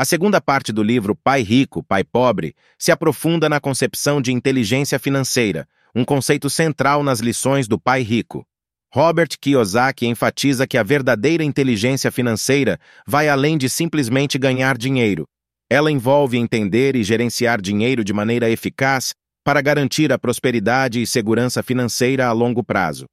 A segunda parte do livro Pai Rico, Pai Pobre se aprofunda na concepção de inteligência financeira, um conceito central nas lições do Pai Rico. Robert Kiyosaki enfatiza que a verdadeira inteligência financeira vai além de simplesmente ganhar dinheiro. Ela envolve entender e gerenciar dinheiro de maneira eficaz para garantir a prosperidade e segurança financeira a longo prazo.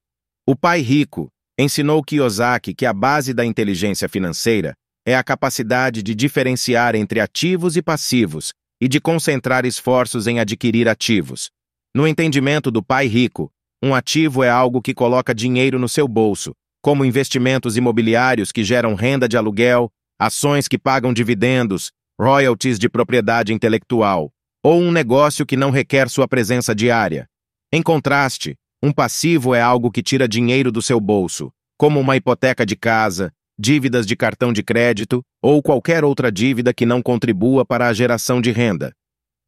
O pai rico ensinou Kiyosaki que a base da inteligência financeira é a capacidade de diferenciar entre ativos e passivos e de concentrar esforços em adquirir ativos. No entendimento do pai rico, um ativo é algo que coloca dinheiro no seu bolso, como investimentos imobiliários que geram renda de aluguel, ações que pagam dividendos, royalties de propriedade intelectual, ou um negócio que não requer sua presença diária. Em contraste, um passivo é algo que tira dinheiro do seu bolso, como uma hipoteca de casa, dívidas de cartão de crédito ou qualquer outra dívida que não contribua para a geração de renda.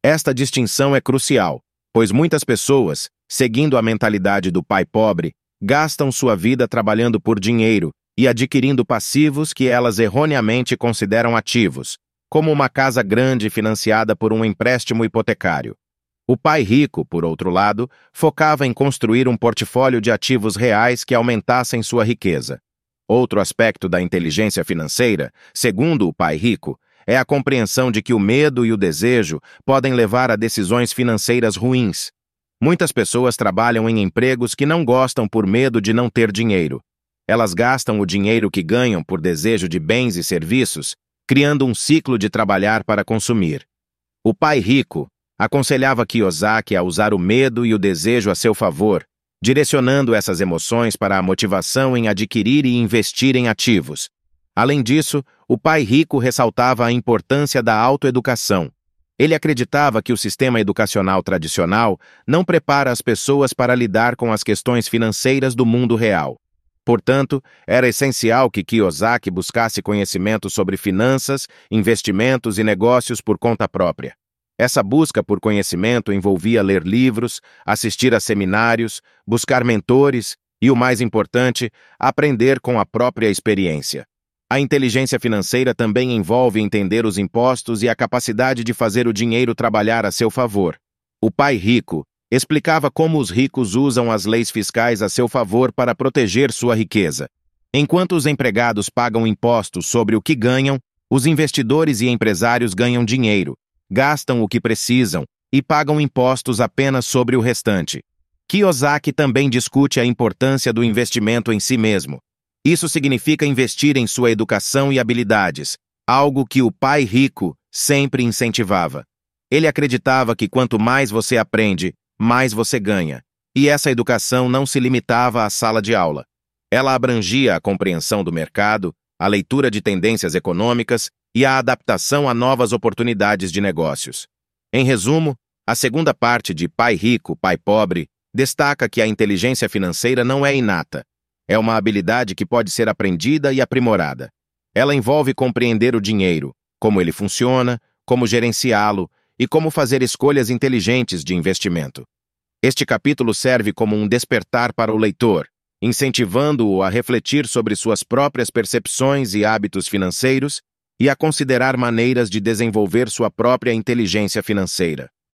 Esta distinção é crucial, pois muitas pessoas, seguindo a mentalidade do pai pobre, gastam sua vida trabalhando por dinheiro e adquirindo passivos que elas erroneamente consideram ativos, como uma casa grande financiada por um empréstimo hipotecário. O pai rico, por outro lado, focava em construir um portfólio de ativos reais que aumentassem sua riqueza. Outro aspecto da inteligência financeira, segundo o pai rico, é a compreensão de que o medo e o desejo podem levar a decisões financeiras ruins, Muitas pessoas trabalham em empregos que não gostam por medo de não ter dinheiro. Elas gastam o dinheiro que ganham por desejo de bens e serviços, criando um ciclo de trabalhar para consumir. O pai rico aconselhava Kiyosaki a usar o medo e o desejo a seu favor, direcionando essas emoções para a motivação em adquirir e investir em ativos. Além disso, o pai rico ressaltava a importância da autoeducação, ele acreditava que o sistema educacional tradicional não prepara as pessoas para lidar com as questões financeiras do mundo real. Portanto, era essencial que Kiyosaki buscasse conhecimento sobre finanças, investimentos e negócios por conta própria. Essa busca por conhecimento envolvia ler livros, assistir a seminários, buscar mentores e, o mais importante, aprender com a própria experiência. A inteligência financeira também envolve entender os impostos e a capacidade de fazer o dinheiro trabalhar a seu favor. O pai rico explicava como os ricos usam as leis fiscais a seu favor para proteger sua riqueza. Enquanto os empregados pagam impostos sobre o que ganham, os investidores e empresários ganham dinheiro, gastam o que precisam e pagam impostos apenas sobre o restante. Kiyosaki também discute a importância do investimento em si mesmo. Isso significa investir em sua educação e habilidades, algo que o pai rico sempre incentivava. Ele acreditava que quanto mais você aprende, mais você ganha. E essa educação não se limitava à sala de aula. Ela abrangia a compreensão do mercado, a leitura de tendências econômicas e a adaptação a novas oportunidades de negócios. Em resumo, a segunda parte de Pai Rico, Pai Pobre destaca que a inteligência financeira não é inata, é uma habilidade que pode ser aprendida e aprimorada. Ela envolve compreender o dinheiro, como ele funciona, como gerenciá-lo e como fazer escolhas inteligentes de investimento. Este capítulo serve como um despertar para o leitor, incentivando-o a refletir sobre suas próprias percepções e hábitos financeiros e a considerar maneiras de desenvolver sua própria inteligência financeira.